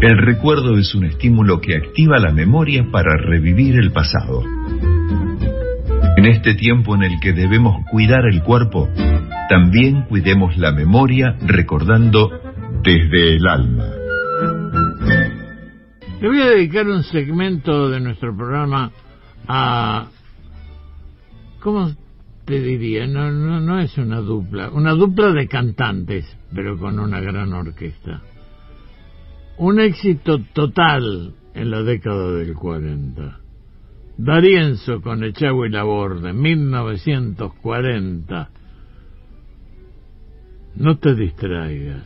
El recuerdo es un estímulo que activa la memoria para revivir el pasado. En este tiempo en el que debemos cuidar el cuerpo, también cuidemos la memoria recordando desde el alma. Le voy a dedicar un segmento de nuestro programa a... ¿Cómo te diría? No, no, no es una dupla, una dupla de cantantes, pero con una gran orquesta. Un éxito total en la década del 40. Darienzo con Echagüe y Labor de 1940. No te distraigas.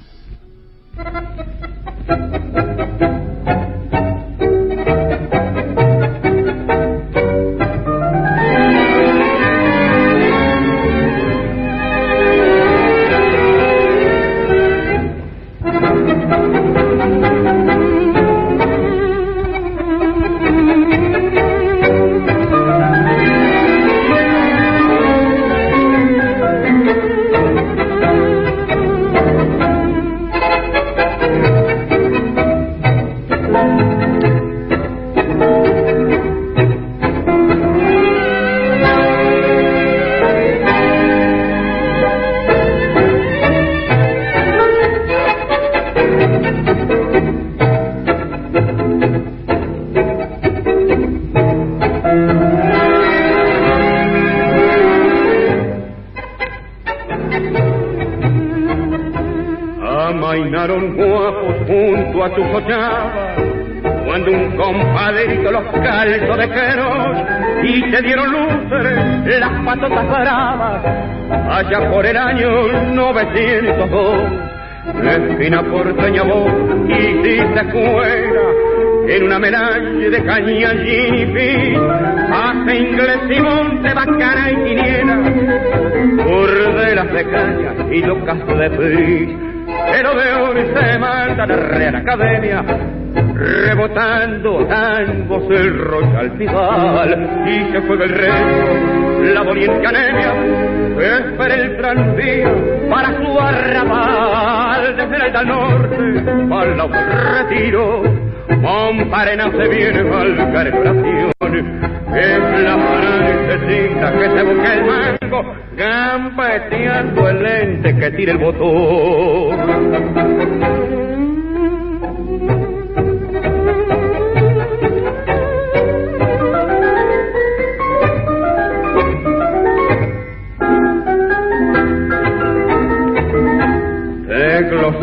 A cochaba cuando un compadrito los calzó de queros y se dieron luces las patotas bravas allá por el año 902 esquina porteña voz y si se cuera en una melange de caña y hace inglés y monte bacana y quiniela burdelas de caña y locas de pis pero de se manda la Real Academia rebotando tangos el Royal Tidal y se juega el rey la doliente anemia espera el tranvía para su arrabal desde el del norte para el retiro Monparena se viene al carburación es la francesita que se busca el mango gambeteando el lente que tira el botón.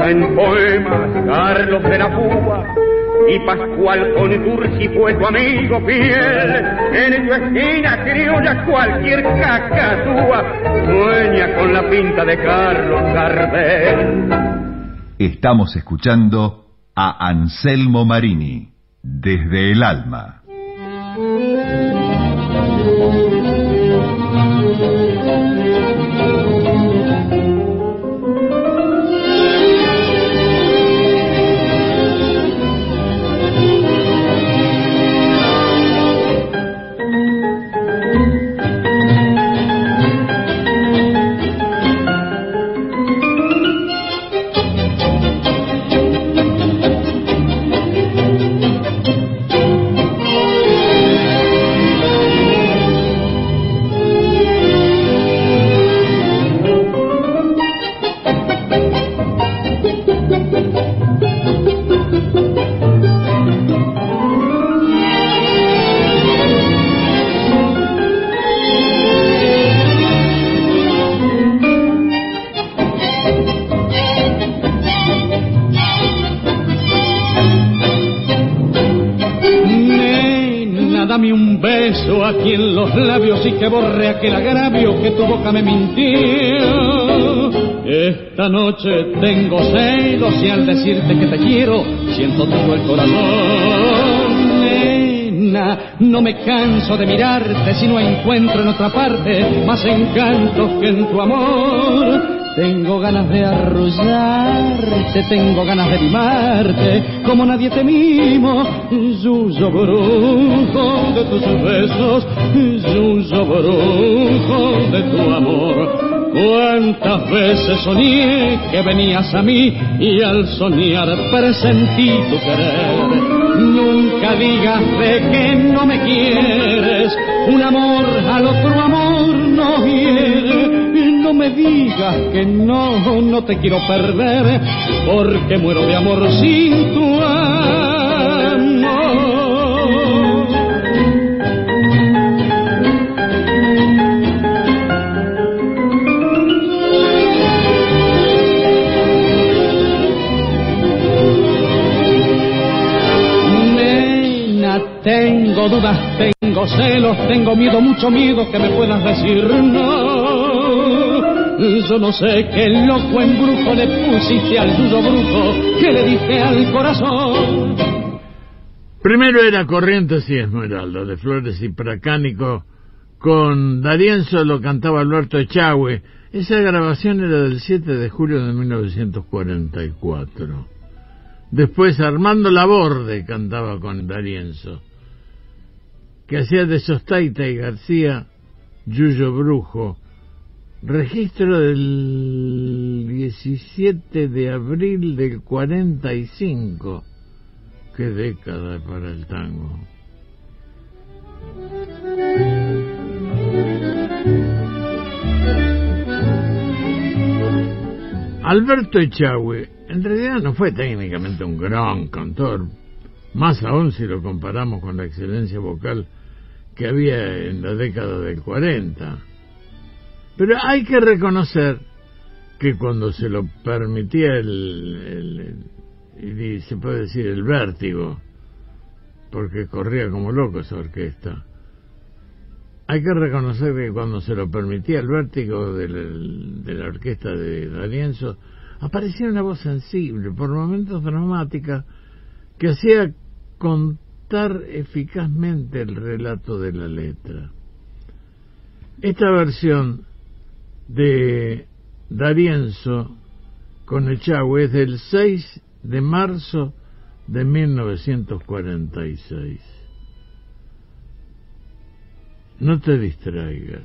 En poemas, Carlos de la Púa y Pascual Contursi fue tu amigo fiel. En tu esquina criolla cualquier cacatúa sueña con la pinta de Carlos Gardel. Estamos escuchando a Anselmo Marini, desde el alma. Aquí en los labios y que borre aquel agravio que tu boca me mintió. Esta noche tengo celos y al decirte que te quiero siento todo el corazón. Nena, no me canso de mirarte si no encuentro en otra parte más encantos que en tu amor. Tengo ganas de arrullarte, tengo ganas de mimarte, como nadie te mimo. Yuyo brujo de tus besos, yuyo brujo de tu amor. Cuántas veces soñé que venías a mí y al soñar presentí tu querer. Nunca digas de que no me quieres, un amor al otro amor digas que no, no te quiero perder, porque muero de amor sin tu amor. Tengo dudas, tengo celos, tengo miedo, mucho miedo que me puedas decir no. Yo no sé qué loco embrujo le pusiste al tuyo brujo que le dije al corazón. Primero era Corrientes y Esmeralda, de Flores y Pracánico, con Darienzo lo cantaba Alberto Echagüe. Esa grabación era del 7 de julio de 1944. Después Armando Laborde cantaba con Darienzo que hacía de Sostaita y García Yuyo Brujo, registro del 17 de abril del 45. Qué década para el tango. Alberto Echagüe en realidad no fue técnicamente un gran cantor, más aún si lo comparamos con la excelencia vocal que había en la década del 40. Pero hay que reconocer que cuando se lo permitía el, se puede decir el vértigo, porque corría como loco esa orquesta, hay que reconocer que cuando se lo permitía el vértigo de la, orquesta de Darienzo, aparecía una voz sensible, por momentos dramática, que hacía con eficazmente el relato de la letra. Esta versión de Darienzo con Echagüe es del 6 de marzo de 1946. No te distraigas.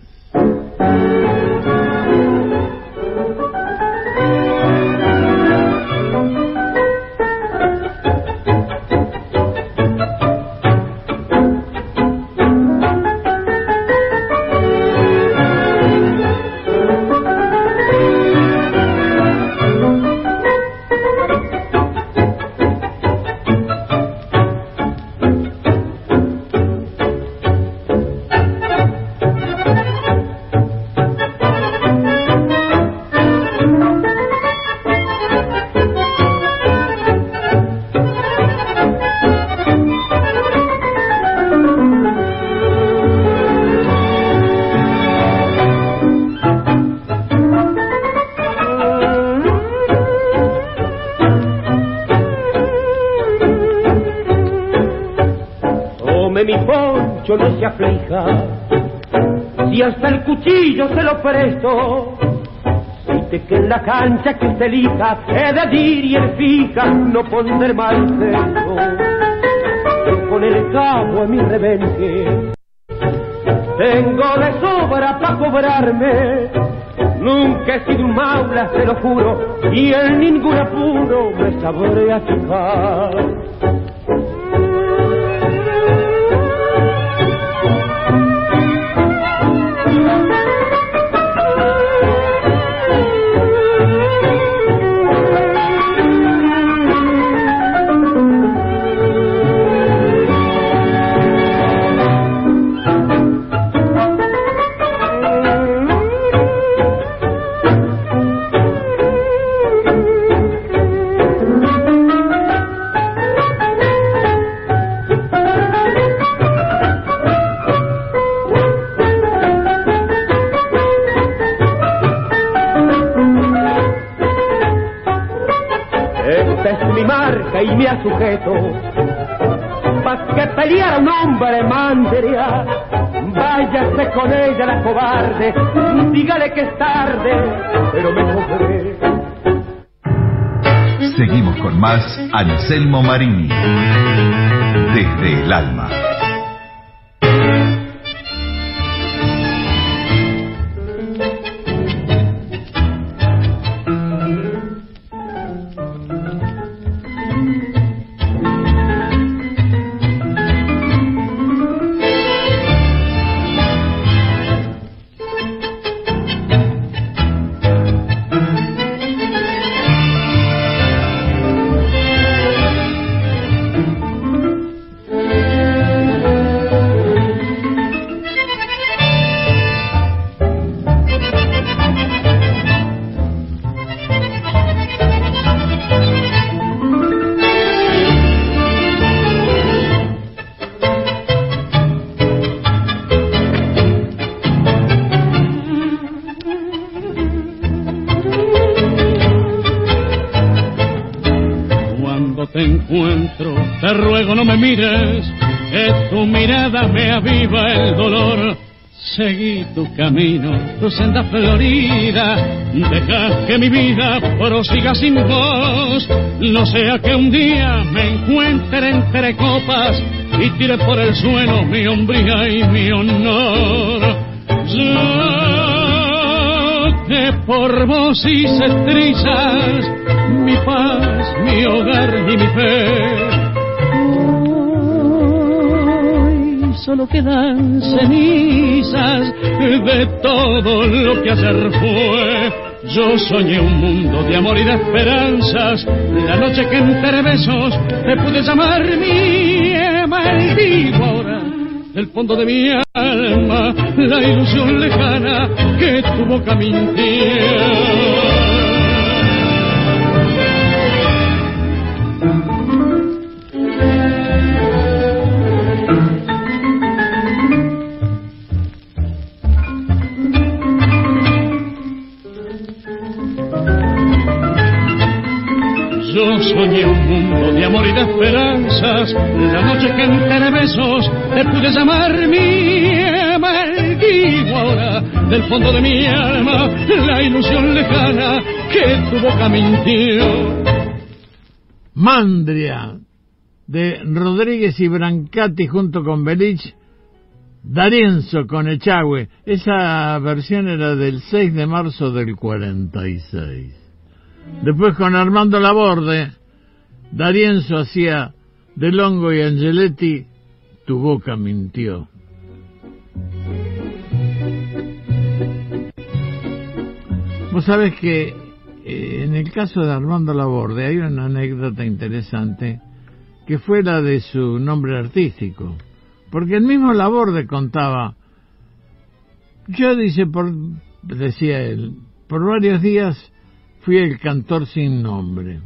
Cuchillo se lo presto, te que en la cancha que se elija he de ir y el fija no poner mal ceso. Con el cabo a mi rebenque, tengo de sobra para cobrarme. Nunca he sido un maula, se lo juro, y en ningún apuro me sabré achicar. Sujeto. Para que peleara un hombre mandaría, váyase con ella la cobarde, dígale que es tarde, pero me cobré. Seguimos con más Anselmo Marini, desde el alma. Mirada me aviva el dolor. Seguí tu camino, tu senda florida, deja que mi vida prosiga sin vos, no sea que un día me encuentre entre copas y tire por el suelo mi hombría y mi honor. Yo que por vos hice trizas, mi paz, mi hogar y mi fe solo quedan cenizas de todo lo que ayer fue. Yo soñé un mundo de amor y de esperanzas, la noche que entre besos te pude llamar mi ahora. Del fondo de mi alma, la ilusión lejana que tu boca mintió. La noche que entre besos te pude llamar mi maldigo ahora del fondo de mi alma la ilusión lejana que tu boca mintió. Mandria de Rodríguez y Brancati junto con Belich. Darienzo con Echagüe. Esa versión era del 6 de marzo del 46. Después con Armando Laborde, Darienzo hacía de Longo y Angeletti, tu boca mintió. Vos sabés que eh, en el caso de Armando Laborde hay una anécdota interesante que fue la de su nombre artístico. Porque el mismo Laborde contaba, yo dice, por, decía él, por varios días fui el cantor sin nombre.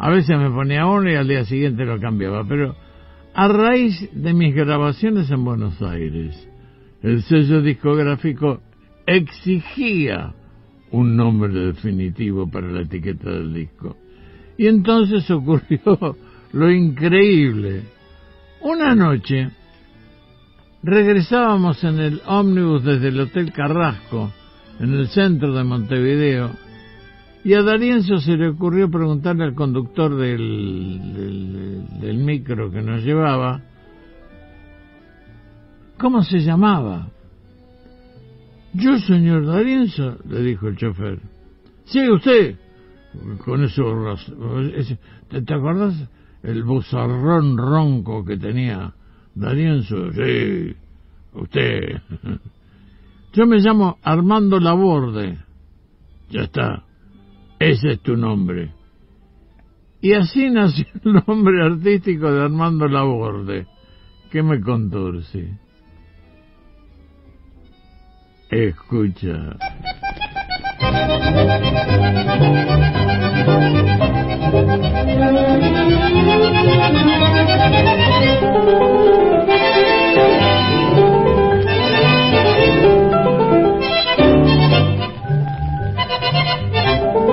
A veces me ponía uno y al día siguiente lo cambiaba, pero a raíz de mis grabaciones en Buenos Aires, el sello discográfico exigía un nombre definitivo para la etiqueta del disco. Y entonces ocurrió lo increíble. Una noche regresábamos en el ómnibus desde el Hotel Carrasco, en el centro de Montevideo, y a Darienzo se le ocurrió preguntarle al conductor del, del, micro que nos llevaba cómo se llamaba. Yo, señor Darienzo, le dijo el chofer. Sí, usted. Con eso, ¿te, ¿te acuerdas el buzarrón ronco que tenía Darienzo? Sí, usted. Yo me llamo Armando Laborde. Ya está. Ese es tu nombre. Y así nació el nombre artístico de Armando Laborde, que me conturce. Escucha.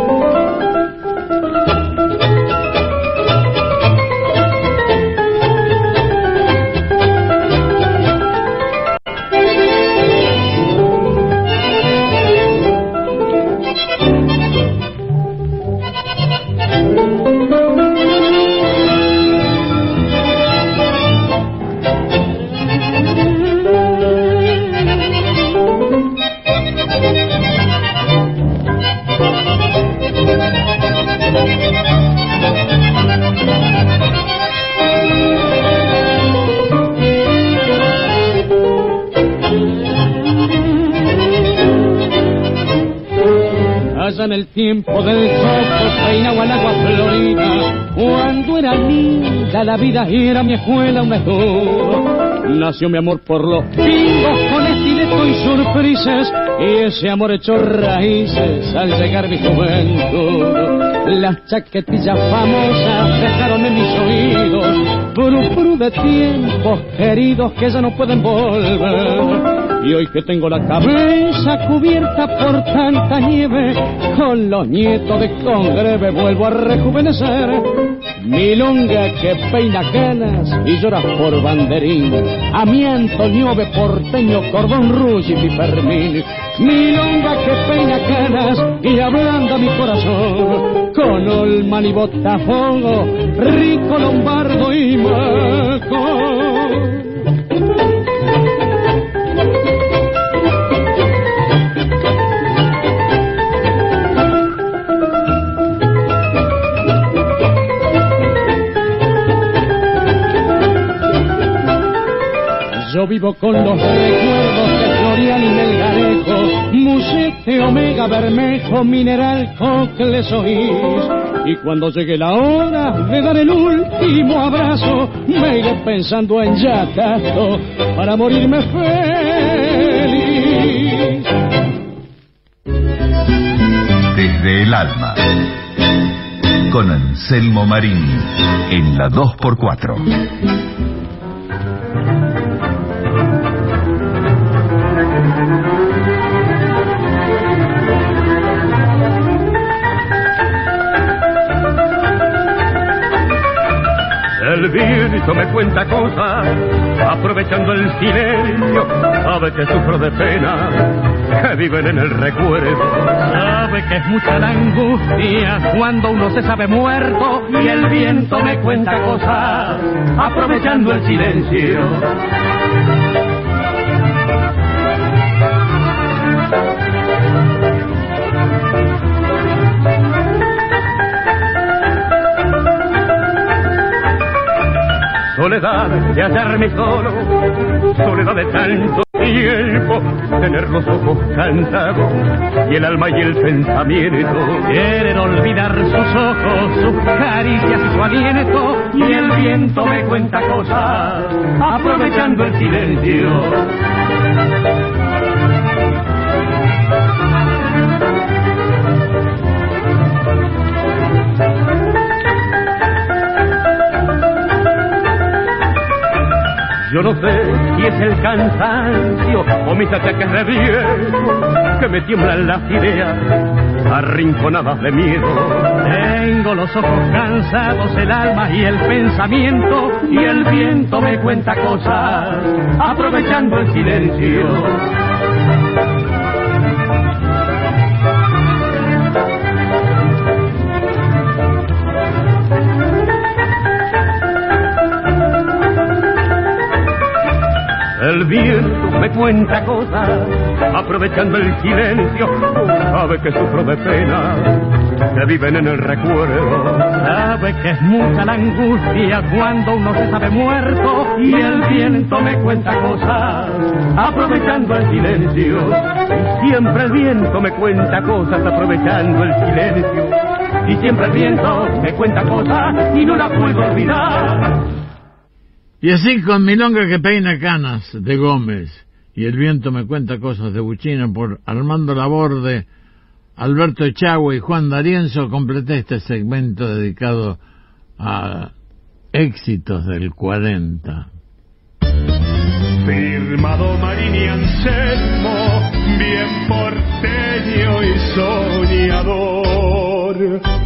en el tiempo del coco peinado al agua florida. Cuando era linda la vida era mi escuela un escudo. Nació mi amor por los pingos con estileto y sorpresas y ese amor echó raíces al llegar mi juventud. Las chaquetillas famosas dejaron en mis oídos puru de tiempos queridos que ya no pueden volver y hoy que tengo la cabeza cubierta por tanta nieve, con los nietos de Congreve vuelvo a rejuvenecer. Milonga que peina canas y llora por banderín. A mi Antoniove porteño, cordón ruso y Fermín. Milonga que peina canas y ablanda mi corazón. Con Olman y Botafogo, rico lombardo y maco. Yo vivo con los recuerdos de Florian y Melgarejo, Musete, Omega, Bermejo, Mineral, Cocle, Oís. Y cuando llegue la hora de dar el último abrazo, me iré pensando en Yatato para morirme feliz. Desde el alma. Con Anselmo Marini en la 2x4. El viento me cuenta cosas, aprovechando el silencio, sabe que sufro de pena, que viven en el recuerdo. Sabe que es mucha la angustia cuando uno se sabe muerto y el viento me cuenta cosas, aprovechando el silencio. Soledad de hallarme solo, soledad de tanto tiempo, tener los ojos cansados y el alma y el pensamiento. Quieren olvidar sus ojos, sus caricias y su aliento, y el viento me cuenta cosas, aprovechando el silencio. Yo no sé si es el cansancio o mis ataques de viejo que me tiemblan las ideas arrinconadas de miedo. Tengo los ojos cansados, el alma y el pensamiento, y el viento me cuenta cosas, aprovechando el silencio. Viento me cuenta cosas, aprovechando el silencio, sabe que sufro de pena, que viven en el recuerdo. Sabe que es mucha la angustia cuando uno se sabe muerto y el viento me cuenta cosas, aprovechando el silencio. Siempre el viento me cuenta cosas, aprovechando el silencio. Y siempre el viento me cuenta cosas y no la puedo olvidar. Y así con Milonga que peina canas de Gómez y El viento me cuenta cosas de Buchina por Armando Laborde, Alberto Echagua y Juan D'Arienzo completé este segmento dedicado a éxitos del 40. Firmado Marini Anselmo, bien porteño y soñador.